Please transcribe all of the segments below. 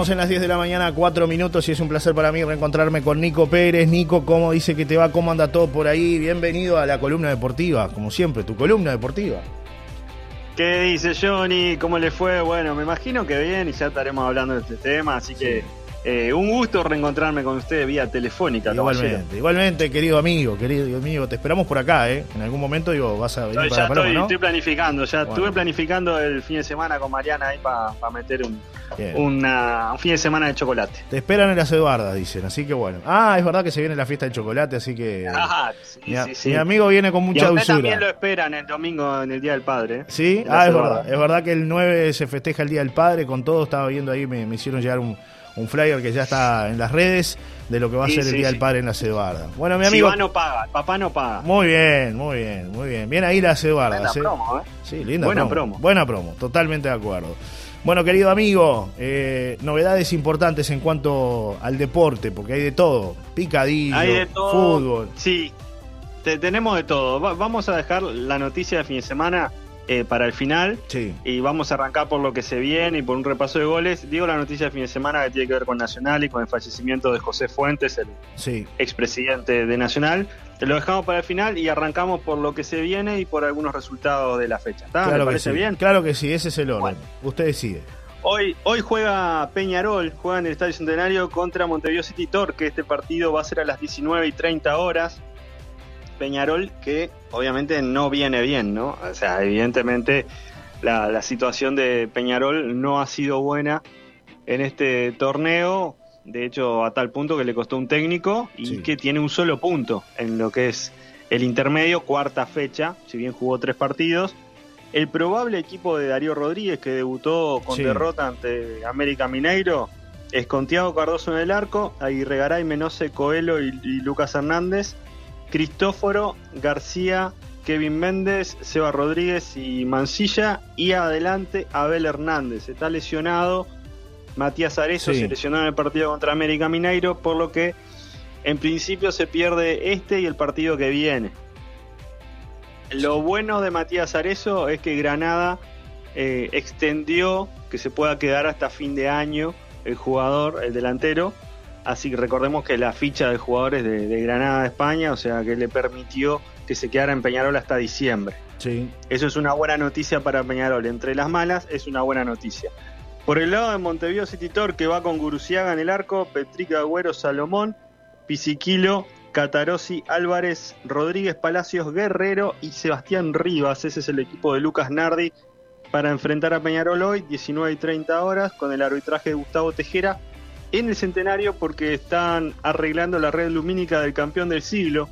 Estamos en las 10 de la mañana, 4 minutos y es un placer para mí reencontrarme con Nico Pérez. Nico, ¿cómo dice que te va? ¿Cómo anda todo por ahí? Bienvenido a la columna deportiva, como siempre, tu columna deportiva. ¿Qué dice Johnny? ¿Cómo le fue? Bueno, me imagino que bien y ya estaremos hablando de este tema, así que eh, un gusto reencontrarme con usted vía telefónica. Igualmente, igualmente, querido amigo, querido amigo, te esperamos por acá, ¿eh? En algún momento, digo, vas a venir para ya estoy, planificando, ya estuve planificando el fin de semana con Mariana ahí para meter un, un fin de semana de chocolate. Te esperan en las Eduardas, dicen, así que bueno. Ah, es verdad que se viene la fiesta de chocolate, así que... Ajá, mi, amigo viene con mucha y usted también lo esperan el domingo en el Día del Padre. Sí, ah, es verdad, es verdad que el 9 se festeja el Día del Padre, con todo, estaba viendo ahí, me hicieron llegar un un flyer que ya está en las redes de lo que va a ser el Día del Padre en la Eduardas. Bueno, mi amigo. Si no paga, papá no paga. Muy bien, muy bien, muy bien. Bien ahí la Eduardas. Buena ¿eh? promo, ¿eh? Sí, linda Buena promo. Buena promo, totalmente de acuerdo. Bueno, querido amigo, eh, novedades importantes en cuanto al deporte, porque hay de todo. Picadillo, hay de todo, fútbol. Sí, tenemos de todo. vamos a dejar la noticia de fin de semana eh, para el final. Y vamos a arrancar por lo que se viene y por un repaso de goles. Digo la noticia de fin de semana que tiene que ver con Nacional y con el fallecimiento de José Fuentes, el expresidente de Nacional. Te lo dejamos para el final y arrancamos por lo que se viene y por algunos resultados de la fecha. Claro parece bien? Claro que sí, ese es el orden. Usted decide. Hoy, hoy juega Peñarol, juega en el Estadio Centenario contra Montevideo City Torque. Este partido va a ser a las 19 y 30 horas. Peñarol que obviamente no viene bien, ¿no? O sea, evidentemente la, situación de Peñarol no ha sido buena en este torneo, de hecho a tal punto que le costó un técnico y que tiene un solo punto en lo que es el intermedio, cuarta fecha, si bien jugó tres partidos. El probable equipo de Darío Rodríguez, que debutó con derrota ante América Mineiro, es con Tiago Cardoso en el arco, Aguirre Garay, Menose, Coelho y Lucas Hernández. Cristóforo, García, Kevin Méndez, Seba Rodríguez y Mancilla. Y adelante Abel Hernández. Está lesionado. Matías Arezo se lesionó en el partido contra América Mineiro, por lo que en principio se pierde este y el partido que viene. Lo bueno de Matías Arezo es que Granada eh, extendió que se pueda quedar hasta fin de año el jugador, el delantero, Así que recordemos que la ficha de jugadores de, Granada de España, o sea que le permitió que se quedara en Peñarol hasta diciembre. Sí. Eso es una buena noticia para Peñarol. Entre las malas es una buena noticia. Por el lado de Montevideo City Tor, que va con Guruciaga en el arco, Petrica Agüero Salomón, Pisiquilo, Catarosi Álvarez, Rodríguez Palacios Guerrero y Sebastián Rivas. Ese es el equipo de Lucas Nardi para enfrentar a Peñarol hoy, 19 y 30 horas, con el arbitraje de Gustavo Tejera en el centenario porque están arreglando la red lumínica del campeón del siglo.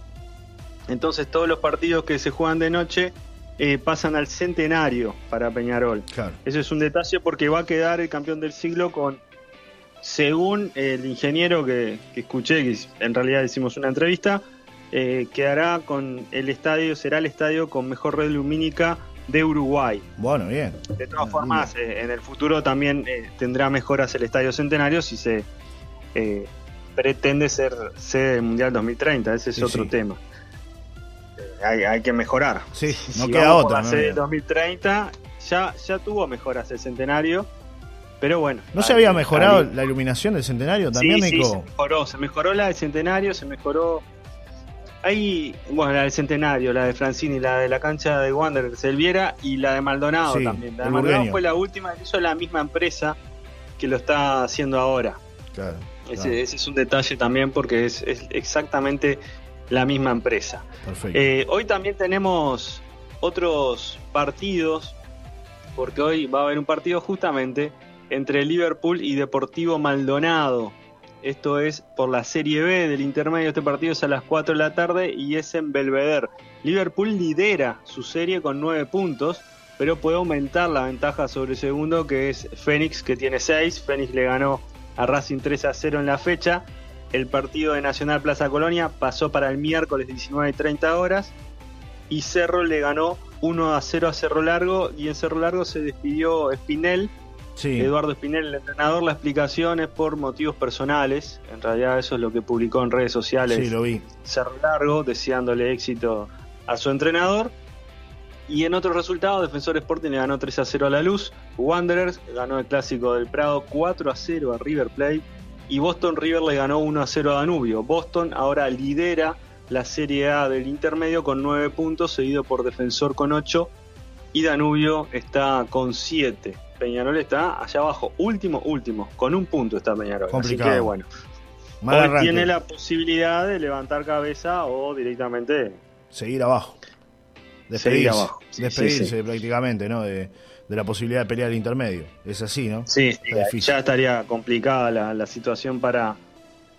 Entonces todos los partidos que se juegan de noche eh, pasan al centenario para Peñarol. Eso es un detalle porque va a quedar el campeón del siglo con, según el ingeniero que, escuché, que en realidad hicimos una entrevista, eh, quedará con el estadio, será el estadio con mejor red lumínica de Uruguay. Bueno, bien. De todas formas, eh, en el futuro también eh, tendrá mejoras el Estadio Centenario si se eh, pretende ser sede del Mundial 2030. Ese es otro tema. Hay, que mejorar. Sí, no queda otra. La sede 2030 ya, ya tuvo mejoras el Centenario. Pero bueno. ¿No se había mejorado la iluminación del centenario también, sí, se mejoró. Se mejoró la del centenario, se mejoró hay, bueno, la del Centenario, la de Francini, la de la cancha de Wander, Selviera y la de Maldonado también. La de Maldonado fue la última que hizo la misma empresa que lo está haciendo ahora. Claro, ese, es un detalle también porque es, exactamente la misma empresa. Eh, hoy también tenemos otros partidos, porque hoy va a haber un partido justamente entre Liverpool y Deportivo Maldonado. Esto es por la Serie B del intermedio. Este partido es a las 4 de la tarde y es en Belvedere. Liverpool lidera su serie con 9 puntos, pero puede aumentar la ventaja sobre el segundo, que es Fénix, que tiene 6. Fénix le ganó a Racing 3 a 0 en la fecha. El partido de Nacional Plaza Colonia pasó para el miércoles 19 y 30 horas. Y Cerro le ganó 1 a 0 a Cerro Largo. Y en Cerro Largo se despidió Eduardo Espinel, el entrenador, la explicación es por motivos personales. En realidad eso es lo que publicó en redes sociales. Sí, lo vi. Ser largo, deseándole éxito a su entrenador. Y en otros resultados, Defensor Sporting le ganó 3 a 0 a la Luz, Wanderers ganó el clásico del Prado 4 a 0 a River Plate y Boston River le ganó 1 a 0 a Danubio. Boston ahora lidera la Serie A del intermedio con 9 puntos, seguido por Defensor con 8 y Danubio está con 7. Peñarol está allá abajo, último, último, con un punto está Peñarol. Complicado. Así que bueno, hoy tiene la posibilidad de levantar cabeza o directamente seguir abajo. Despedirse, abajo. despedirse prácticamente, ¿no? De, la posibilidad de pelear el intermedio. Es así, ¿no? Sí, ya estaría complicada la, situación para,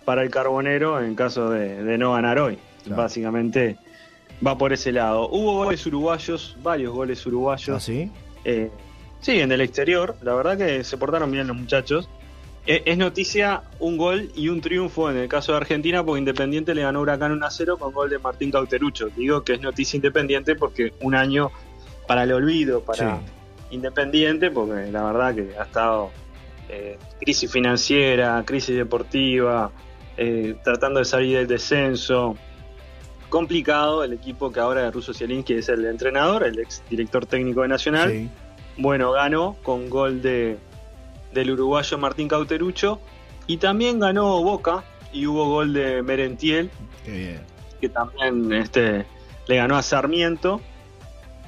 para el Carbonero en caso de, no ganar hoy. Básicamente va por ese lado. Hubo goles uruguayos, varios goles uruguayos. ¿Ah, sí? Eh, sí, en el exterior. La verdad que se portaron bien los muchachos. Eh, es noticia un gol y un triunfo en el caso de Argentina porque Independiente le ganó Huracán 1 a 0 con gol de Martín Cauterucho. Digo que es noticia Independiente porque un año para el olvido, para Independiente, porque la verdad que ha estado eh, crisis financiera, crisis deportiva, tratando de salir del descenso, complicado el equipo que ahora de Russo que es el entrenador, el ex director técnico de Nacional. Bueno, ganó con gol de, del uruguayo Martín Cauterucho y también ganó Boca y hubo gol de Merentiel, que también este, le ganó a Sarmiento.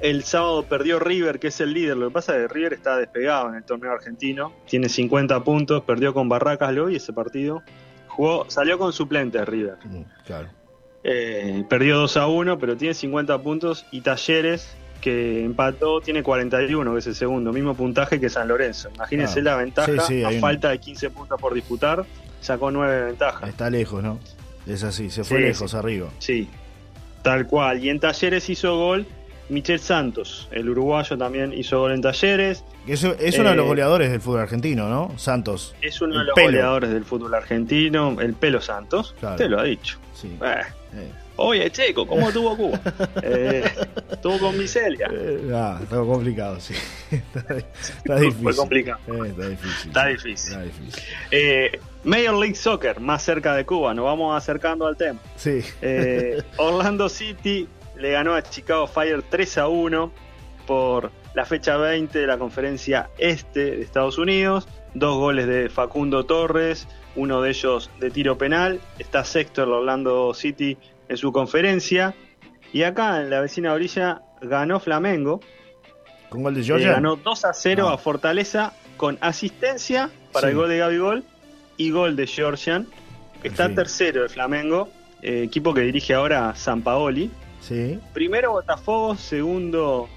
El sábado perdió River, que es el líder. Lo que pasa es que River está despegado en el torneo argentino. Tiene 50 puntos, perdió con Barracas y ese partido. Jugó, salió con suplente River. Mm, claro. Eh, perdió 2 a 1, pero tiene 50 puntos. Y Talleres, que empató, tiene 41, que es el segundo. Mismo puntaje que San Lorenzo. Imagínense ah. la ventaja. a falta de 15 puntos por disputar, sacó 9 de ventaja. Está lejos, ¿no? Es así, se fue lejos arriba. Sí, tal cual. Y en Talleres hizo gol Michel Santos, el uruguayo también hizo gol en Talleres. Es, es uno de los eh, goleadores del fútbol argentino, ¿no? Santos. Es uno de los goleadores del fútbol argentino, el pelo Santos. Te lo ha dicho. Sí. Eh, Oye, Checo, ¿cómo tuvo Cuba? Eh, ¿Tuvo con miseria? Eh, ah, está complicado, sí. está, difícil. Fue complicado. Eh, está difícil. Está difícil. Está difícil. Eh, Major League Soccer, más cerca de Cuba, nos vamos acercando al tema. Sí. Orlando City le ganó a Chicago Fire 3 a 1 por la fecha 20 de la conferencia este de Estados Unidos. Dos goles de Facundo Torres, uno de ellos de tiro penal. Está sexto el Orlando City en su conferencia. Y acá en la vecina orilla ganó Flamengo. ¿Con gol de Georgia? ganó 2 a 0 a Fortaleza con asistencia para el gol de Gabigol y gol de Georgian. Está tercero el Flamengo, eh, equipo que dirige ahora San Paoli. Sí. Primero Botafogo, segundo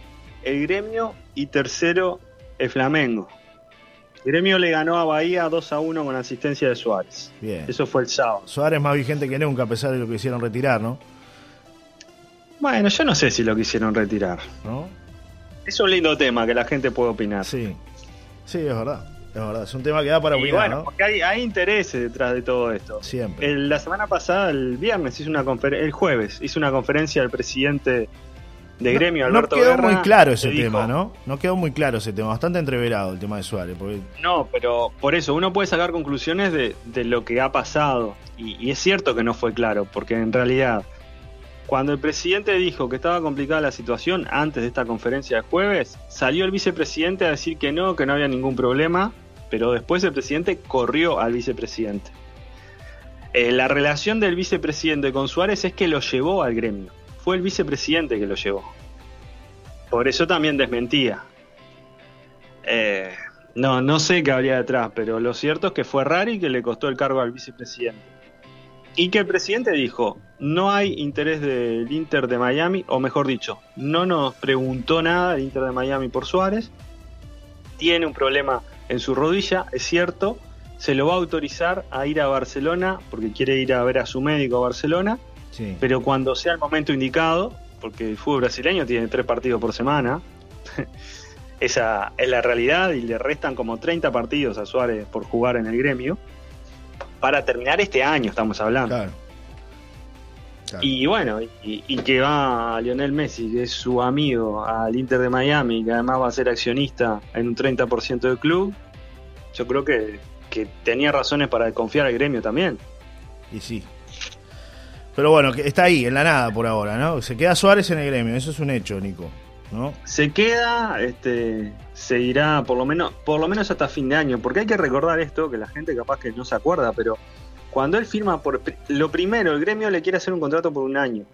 el Gremio y tercero el Flamengo. Gremio le ganó a Bahía 2 a 1 con asistencia de Suárez. Bien. Eso fue el sábado. Suárez más vigente que nunca, a pesar de lo que hicieron retirar, ¿no? Bueno, yo no sé si lo quisieron retirar. ¿No? Es un lindo tema que la gente puede opinar. Sí, sí, es verdad. Es verdad, es un tema que da para opinar. bueno, porque hay, intereses detrás de todo esto. Siempre. la semana pasada, el viernes, hizo una el jueves, hizo una conferencia el presidente de gremio, Alberto No quedó muy claro ese tema, ¿no? No quedó muy claro ese tema, bastante entreverado el tema de Suárez. No, pero por eso uno puede sacar conclusiones de, lo que ha pasado. Y, es cierto que no fue claro, porque en realidad, cuando el presidente dijo que estaba complicada la situación antes de esta conferencia de jueves, salió el vicepresidente a decir que no, que no había ningún problema, pero después el presidente corrió al vicepresidente. Eh, la relación del vicepresidente con Suárez es que lo llevó al gremio fue el vicepresidente que lo llevó. Por eso también desmentía. Eh, no, no sé qué habría detrás, pero lo cierto es que fue Rari que le costó el cargo al vicepresidente. Y que el presidente dijo, no hay interés del Inter de Miami, o mejor dicho, no nos preguntó nada el Inter de Miami por Suárez. Tiene un problema en su rodilla, es cierto. Se lo va a autorizar a ir a Barcelona, porque quiere ir a ver a su médico a Barcelona pero cuando sea el momento indicado, porque el fútbol brasileño tiene tres partidos por semana, esa es la realidad y le restan como 30 partidos a Suárez por jugar en el gremio. Para terminar este año estamos hablando. Y bueno, y, que va Lionel Messi, que es su amigo al Inter de Miami, que además va a ser accionista en un 30% del club, yo creo que, que tenía razones para confiar al gremio también. Y sí, pero bueno, está ahí, en la nada por ahora, ¿no? Se queda Suárez en el gremio, eso es un hecho, Nico. ¿no? Se queda, este, se irá por lo menos, por lo menos hasta fin de año, porque hay que recordar esto, que la gente capaz que no se acuerda, pero cuando él firma por lo primero, el gremio le quiere hacer un contrato por un año.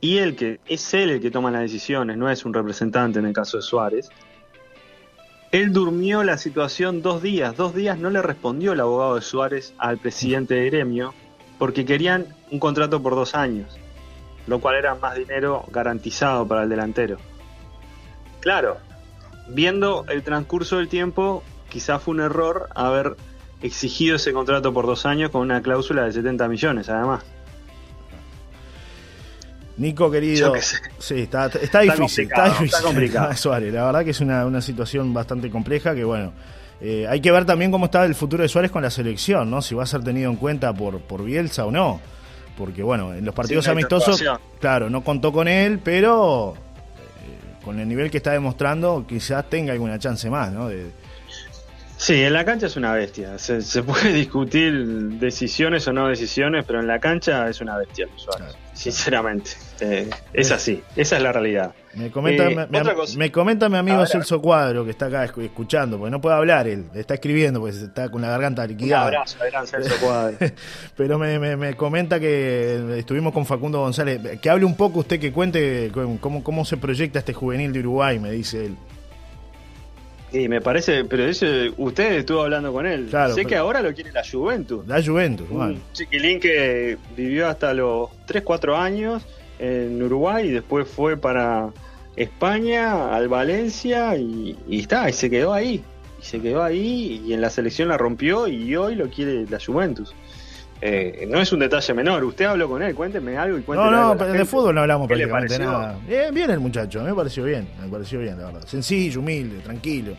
Y él que es él el que toma las decisiones, no es un representante en el caso de Suárez. Él durmió la situación dos días. Dos días no le respondió el abogado de Suárez al presidente de gremio porque querían un contrato por dos años, lo cual era más dinero garantizado para el delantero. Claro, viendo el transcurso del tiempo, quizás fue un error haber exigido ese contrato por dos años con una cláusula de 70 millones, además. Nico, querido. Sí, está, difícil. Está, difícil. complicado. Suárez, la verdad que es una, situación bastante compleja que, bueno. Eh, hay que ver también cómo está el futuro de Suárez con la selección, ¿no? Si va a ser tenido en cuenta por, por Bielsa o no. Porque, bueno, en los partidos amistosos, claro, no contó con él, pero eh, con el nivel que está demostrando, quizás tenga alguna chance más, ¿no? De, Sí, en la cancha es una bestia. Se, puede discutir decisiones o no decisiones, pero en la cancha es una bestia Suárez. Sinceramente. Eh, es así. Esa es la realidad. Me comenta, eh, me, comenta mi amigo Celso Cuadro, que está acá escuchando, porque no puede hablar él, está escribiendo, porque está con la garganta liquidada. Un abrazo, Celso Cuadro. Pero me, comenta que estuvimos con Facundo González. Que hable un poco usted, que cuente cómo, cómo se proyecta este juvenil de Uruguay, me dice él. Sí, me parece, pero eso, usted estuvo hablando con él. sé que ahora lo quiere la Juventus. La Juventus, Un chiquilín que vivió hasta los 3, 4 años en Uruguay y después fue para España, al Valencia y, está, y se quedó ahí. Y se quedó ahí y en la selección la rompió y hoy lo quiere la Juventus. Eh, no es un detalle menor. Usted habló con él, cuénteme algo y cuénteme. No, no, de fútbol no hablamos prácticamente nada. Bien, bien el muchacho, me pareció bien, me pareció bien, la verdad. Sencillo, humilde, tranquilo.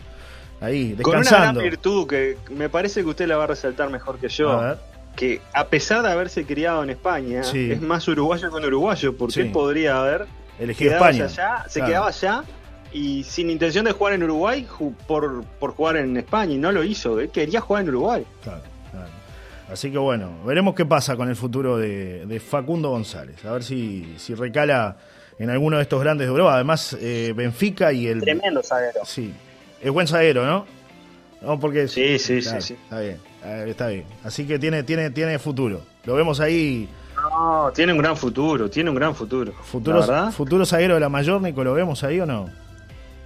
Ahí, descansando. Con una gran virtud que me parece que usted la va a resaltar mejor que yo. Que a pesar de haberse criado en España, es más uruguayo que un uruguayo, porque él podría haber elegido España. Allá, se quedaba allá y sin intención de jugar en Uruguay por, por jugar en España y no lo hizo. Él quería jugar en Uruguay. Claro. Así que bueno, veremos qué pasa con el futuro de, Facundo González. A ver si, si, recala en alguno de estos grandes de Europa. Además, eh, Benfica y el. Tremendo zaguero. Sí. Es buen zaguero, ¿no? No, porque. Sí, sí, sí, sí. Está bien, está bien. Así que tiene, tiene, tiene futuro. Lo vemos ahí. No, tiene un gran futuro, tiene un gran futuro. Futuro, futuro zaguero de la mayor, Nico, ¿lo vemos ahí o no?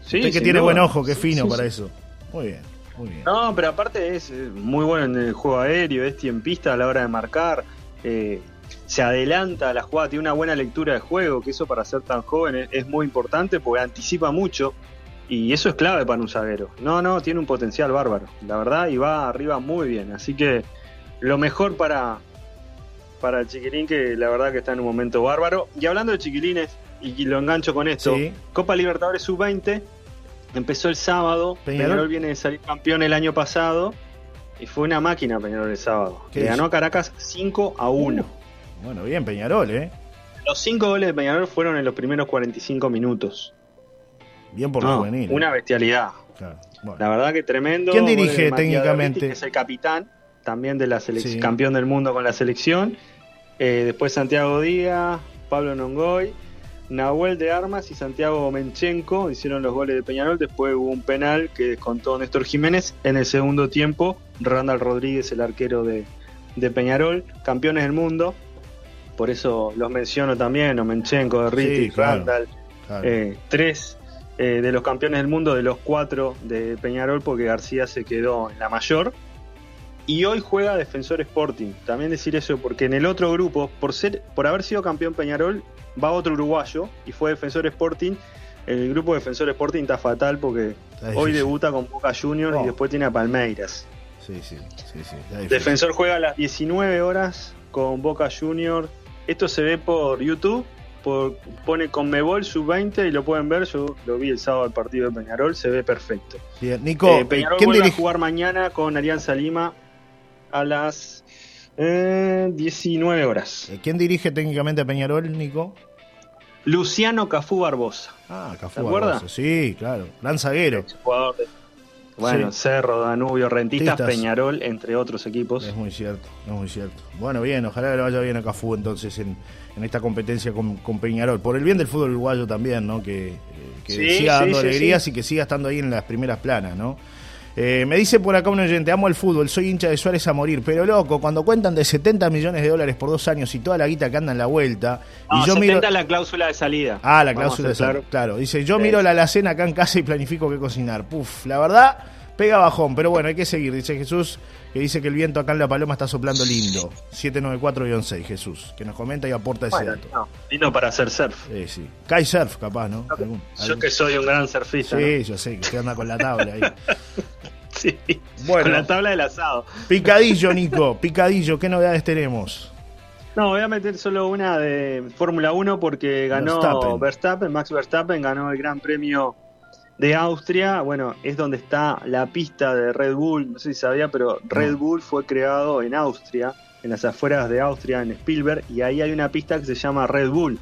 Sí. que tiene buen ojo, que fino para eso. Muy bien. No, pero aparte es muy bueno en el juego aéreo, es tiempista a la hora de marcar, eh, se adelanta a la jugada, tiene una buena lectura de juego, que eso para ser tan joven es, muy importante porque anticipa mucho y eso es clave para un zaguero. No, no, tiene un potencial bárbaro, la verdad, y va arriba muy bien. Así que lo mejor para, para el chiquilín, que la verdad que está en un momento bárbaro. Y hablando de chiquilines, y lo engancho con esto, Copa Libertadores Sub-20 Empezó el sábado, Peñarol. viene de salir campeón el año pasado y fue una máquina Peñarol el sábado. Le ganó a Caracas 5 a 1. Uh, bueno, bien Peñarol, ¿eh? Los 5 goles de Peñarol fueron en los primeros 45 minutos. Bien por los juveniles. Una bestialidad. La verdad que tremendo. ¿Quién dirige técnicamente? es el capitán, también de la selección, campeón del mundo con la selección. Eh, después Santiago Díaz, Pablo Nongoy Nahuel de Armas y Santiago Menchenko hicieron los goles de Peñarol. Después hubo un penal que descontó Néstor Jiménez. En el segundo tiempo, Randall Rodríguez, el arquero de, Peñarol, campeones del mundo. Por eso los menciono también, o Menchenko, Ritti, Randall. Eh, tres eh, de los campeones del mundo, de los cuatro de Peñarol, porque García se quedó en la mayor. Y hoy juega Defensor Sporting. También decir eso porque en el otro grupo, por ser, por haber sido campeón Peñarol, va otro uruguayo y fue Defensor Sporting. El grupo Defensor Sporting está fatal porque hoy debuta con Boca Juniors y oh. después tiene a Palmeiras. Sí, sí, sí, Defensor juega a las 19 horas con Boca Juniors. Esto se ve por YouTube. Por, pone Conmebol sub-20 y lo pueden ver. Yo lo vi el sábado del partido de Peñarol. Se ve perfecto. Bien, Nico, eh, Peñarol vuelve a jugar mañana con Alianza Lima a las 19 horas. Eh, ¿Quién dirige técnicamente a Peñarol, Nico? Luciano Cafú Barbosa. Ah, Cafú Barbosa. Sí, claro. Lanzaguero. Bueno, Cerro, Danubio, Rentistas, Peñarol, entre otros equipos. Es muy cierto, es muy cierto. Bueno, bien, ojalá le vaya bien a Cafú entonces en, esta competencia con, Peñarol. Por el bien del fútbol uruguayo también, ¿no? Que eh, siga dando alegrías y que siga estando ahí en las primeras planas, ¿no? Eh, me dice por acá un oyente, amo el fútbol, soy hincha de Suárez a morir, pero loco, cuando cuentan de 70 millones de dólares por dos años y toda la guita que anda en la vuelta... y yo 70 miro... la cláusula de salida. Ah, la cláusula de salida, claro. Dice, yo miro la alacena acá en casa y planifico qué cocinar. Puf, la verdad, pega bajón, pero bueno, hay que seguir, dice Jesús que dice que el viento acá en La Paloma está soplando lindo. 794-6, Jesús, que nos comenta y aporta ese dato. lindo para hacer surf. Sí, sí. surf, capaz, ¿no? Yo que soy un gran surfista. Sí, yo sé, que se anda con la tabla ahí. sí, bueno, con la tabla del asado. Picadillo, Nico, picadillo, ¿qué novedades tenemos? No, voy a meter solo una de Fórmula 1 porque ganó Verstappen, Max Verstappen ganó el Gran Premio de Austria, bueno, es donde está la pista de Red Bull, no sé si sabía, pero Red Bull fue creado en Austria, en las afueras de Austria, en Spielberg, y ahí hay una pista que se llama Red Bull.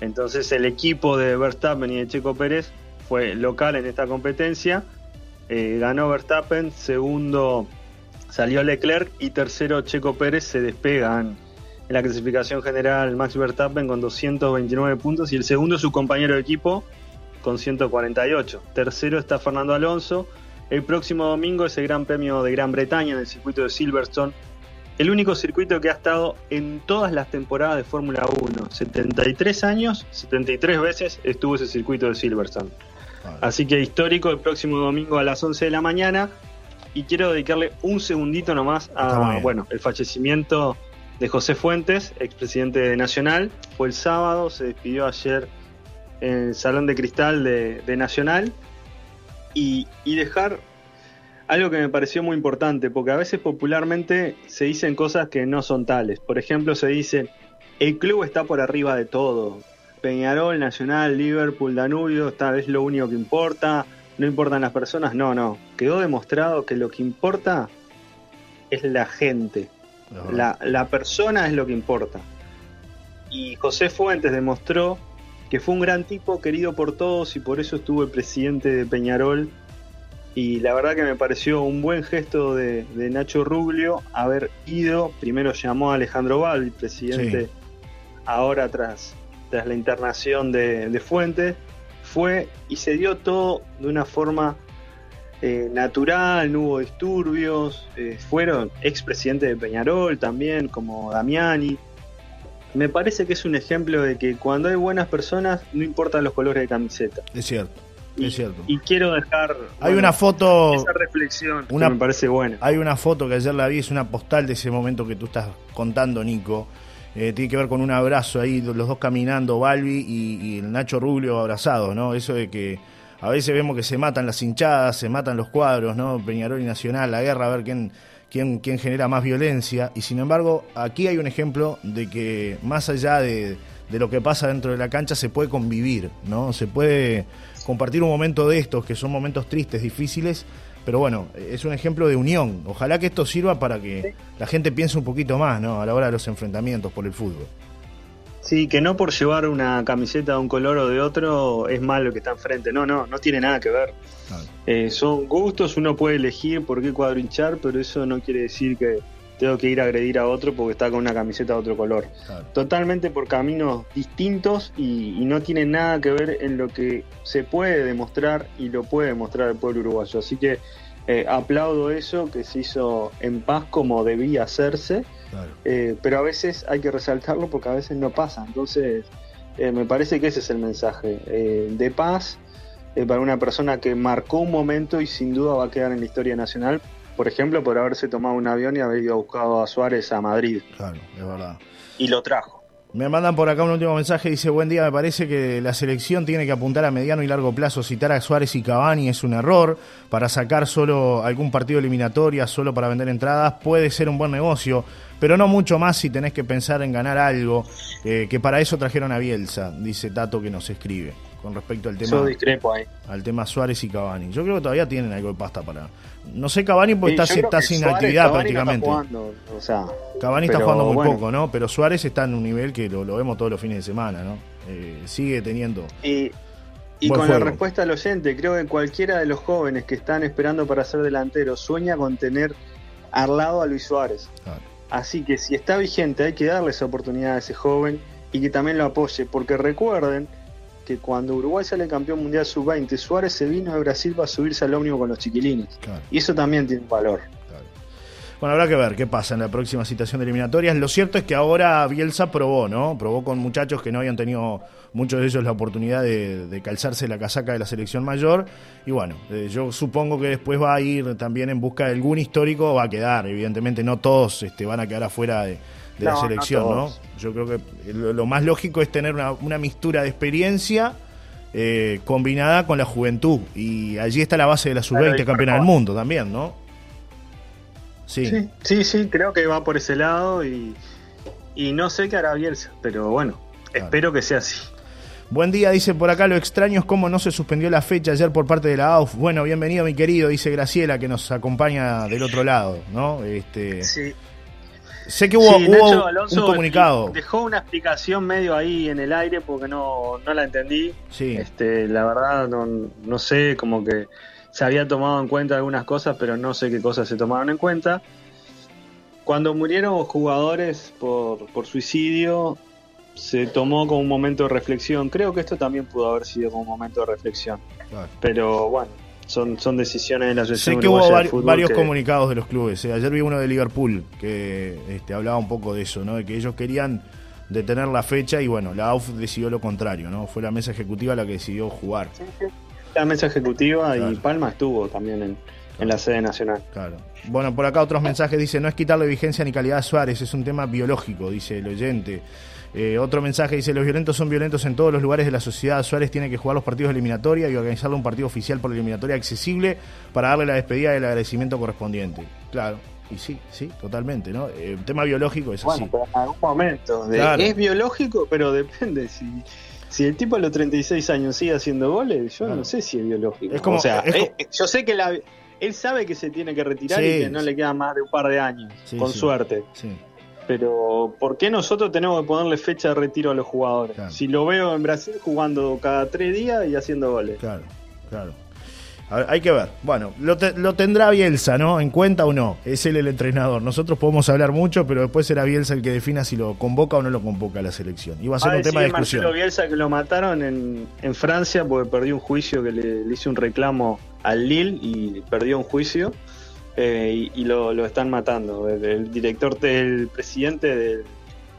Entonces el equipo de Verstappen y de Checo Pérez fue local en esta competencia, eh, ganó Verstappen, segundo salió Leclerc y tercero Checo Pérez se despegan en la clasificación general Max Verstappen con 229 puntos y el segundo su compañero de equipo con 148. Tercero está Fernando Alonso. El próximo domingo es el Gran Premio de Gran Bretaña en el circuito de Silverstone. El único circuito que ha estado en todas las temporadas de Fórmula 1. 73 años, 73 veces estuvo ese circuito de Silverstone. Así que histórico el próximo domingo a las 11 de la mañana. Y quiero dedicarle un segundito nomás a bueno, el fallecimiento de José Fuentes, expresidente de Nacional. Fue el sábado, se despidió ayer en el Salón de Cristal de, Nacional y, dejar algo que me pareció muy importante, porque a veces popularmente se dicen cosas que no son tales. Por ejemplo, se dice, el club está por arriba de todo. Peñarol, Nacional, Liverpool, Danubio, esta vez lo único que importa, no importan las personas, no, no. Quedó demostrado que lo que importa es la gente. La, la persona es lo que importa. Y José Fuentes demostró que fue un gran tipo, querido por todos y por eso estuvo el presidente de Peñarol. Y la verdad que me pareció un buen gesto de, Nacho Ruglio haber ido. Primero llamó a Alejandro Val, presidente, ahora tras, tras la internación de, de Fuentes. Fue y se dio todo de una forma eh, natural, no hubo disturbios. Eh, fueron expresidentes de Peñarol también, como Damiani me parece que es un ejemplo de que cuando hay buenas personas no importan los colores de camiseta. Es cierto. es cierto. Y quiero dejar hay una foto esa reflexión una, que me parece buena. Hay una foto que ayer la vi, es una postal de ese momento que tú estás contando, Nico. Eh, tiene que ver con un abrazo ahí, los dos caminando, Balbi y, el Nacho Rubio abrazados, ¿no? Eso de que a veces vemos que se matan las hinchadas, se matan los cuadros, ¿no? Peñarol y Nacional, la guerra, a ver quién quién, genera más violencia. Y sin embargo, aquí hay un ejemplo de que más allá de, lo que pasa dentro de la cancha se puede convivir, ¿no? Se puede compartir un momento de estos, que son momentos tristes, difíciles, pero bueno, es un ejemplo de unión. Ojalá que esto sirva para que la gente piense un poquito más, ¿no? A la hora de los enfrentamientos por el fútbol. Sí, que no por llevar una camiseta de un color o de otro es malo que está enfrente. No, no, no tiene nada que ver. Eh, son gustos, uno puede elegir por qué cuadro hinchar, pero eso no quiere decir que tengo que ir a agredir a otro porque está con una camiseta de otro color. Totalmente por caminos distintos y, no tiene nada que ver en lo que se puede demostrar y lo puede demostrar el pueblo uruguayo. Así que eh, aplaudo eso que se hizo en paz como debía hacerse eh, pero a veces hay que resaltarlo porque a veces no pasa. Entonces, eh, me parece que ese es el mensaje eh, de paz para una persona que marcó un momento y sin duda va a quedar en la historia nacional. Por ejemplo, por haberse tomado un avión y haber ido a buscar a Suárez a Madrid. Claro, es verdad. Y lo trajo. Me mandan por acá un último mensaje, dice, buen día, me parece que la selección tiene que apuntar a mediano y largo plazo. Citar a Suárez y Cavani es un error. Para sacar solo algún partido eliminatoria, solo para vender entradas, puede ser un buen negocio, pero no mucho más si tenés que pensar en ganar algo, eh, que para eso trajeron a Bielsa, dice Tato que nos escribe con respecto al tema al tema Suárez y Cavani. Yo creo que todavía tienen algo de pasta para. No sé Cavani porque está, sin actividad prácticamente. Cavani está jugando muy poco, ¿no? Pero Suárez está en un nivel que lo, vemos todos los fines de semana, ¿no? Eh, sigue teniendo. Y, y con la respuesta al oyente, creo que cualquiera de los jóvenes que están esperando para ser delantero sueña con tener al lado a Luis Suárez. Así que si está vigente, hay que darle esa oportunidad a ese joven y que también lo apoye, porque recuerden que cuando Uruguay sale campeón mundial sub-20, Suárez se vino de Brasil para subirse al ómnibus con los chiquilines. Y eso también tiene un valor. Bueno, habrá que ver qué pasa en la próxima citación de eliminatorias. Lo cierto es que ahora Bielsa probó, ¿no? Probó con muchachos que no habían tenido muchos de ellos la oportunidad de, calzarse la casaca de la selección mayor. Y bueno, eh, yo supongo que después va a ir también en busca de algún histórico, va a quedar. Evidentemente no todos este, van a quedar afuera de, la selección, no, Yo creo que lo, más lógico es tener una, una mistura de experiencia. Eh, combinada con la juventud y allí está la base de la sub-20 campeona del mundo también, ¿no? Sí. sí. sí, creo que va por ese lado y, no sé qué hará Bielsa, pero bueno, espero que sea así. Buen día, dice por acá, lo extraño es cómo no se suspendió la fecha ayer por parte de la AUF. Bueno, bienvenido mi querido, dice Graciela, que nos acompaña del otro lado, ¿no? Este... Sí. Sé que hubo, un comunicado. Dejó una explicación medio ahí en el aire porque no, no la entendí. Sí. Este, la verdad, no, no sé, como que se había tomado en cuenta algunas cosas, pero no sé qué cosas se tomaron en cuenta. Cuando murieron jugadores por, por suicidio, se tomó como un momento de reflexión. Creo que esto también pudo haber sido como un momento de reflexión. Pero bueno, son, son decisiones de la asociación. Sé que hubo varios comunicados de los clubes. Eh. Ayer vi uno de Liverpool que este, hablaba un poco de eso, ¿no? de que ellos querían detener la fecha y bueno, la AUF decidió lo contrario, ¿no? Fue la mesa ejecutiva la que decidió jugar. Sí, sí la mesa ejecutiva y Palma estuvo también en, en, la sede nacional. Claro. Bueno, por acá otros mensajes dice, no es quitarle vigencia ni calidad a Suárez, es un tema biológico, dice el oyente. Eh, otro mensaje dice, los violentos son violentos en todos los lugares de la sociedad. Suárez tiene que jugar los partidos de eliminatoria y organizarle un partido oficial por eliminatoria accesible para darle la despedida y el agradecimiento correspondiente. Claro. Y sí, sí, totalmente, ¿no? El eh, tema biológico es bueno, así. Pero en algún momento. Es biológico, pero depende si si el tipo a los 36 años sigue haciendo goles, yo no sé si es biológico. Es como, o sea, eh, yo sé que él sabe que se tiene que retirar y que no le queda más de un par de años, con suerte. Pero ¿por qué nosotros tenemos que ponerle fecha de retiro a los jugadores? Si lo veo en Brasil jugando cada tres días y haciendo goles. Claro, claro hay que ver. Bueno, lo, tendrá Bielsa, ¿no? En cuenta o no. Es él el entrenador. Nosotros podemos hablar mucho, pero después será Bielsa el que defina si lo convoca o no lo convoca a la selección. Y va a ser un tema de discusión. Marcelo Bielsa que lo mataron en, en Francia porque perdió un juicio que le, hizo un reclamo al Lille y perdió un juicio. Eh, y, lo, están matando. El, director, el presidente del,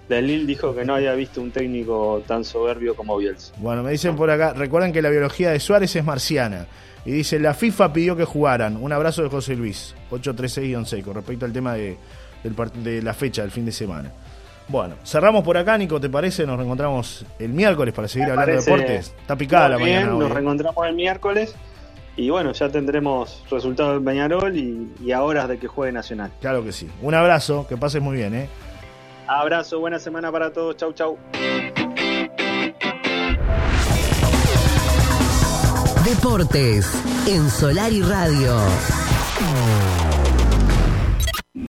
del Lille dijo que no había visto un técnico tan soberbio como Bielsa. Bueno, me dicen por acá, recuerden que la biología de Suárez es marciana. Y dice, la FIFA pidió que jugaran. Un abrazo de José Luis, 836 con respecto al tema de, de la fecha del fin de semana. Bueno, cerramos por acá, Nico, ¿te parece? Nos reencontramos el miércoles para seguir hablando de deportes. Está picada la mañana. Nos ¿eh? reencontramos el miércoles y bueno, ya tendremos resultados del Peñarol y, y a horas de que juegue Nacional. Claro que sí. Un abrazo, que pases muy bien, ¿eh? Abrazo, buena semana para todos. Chau, chau. Deportes en Solar y Radio.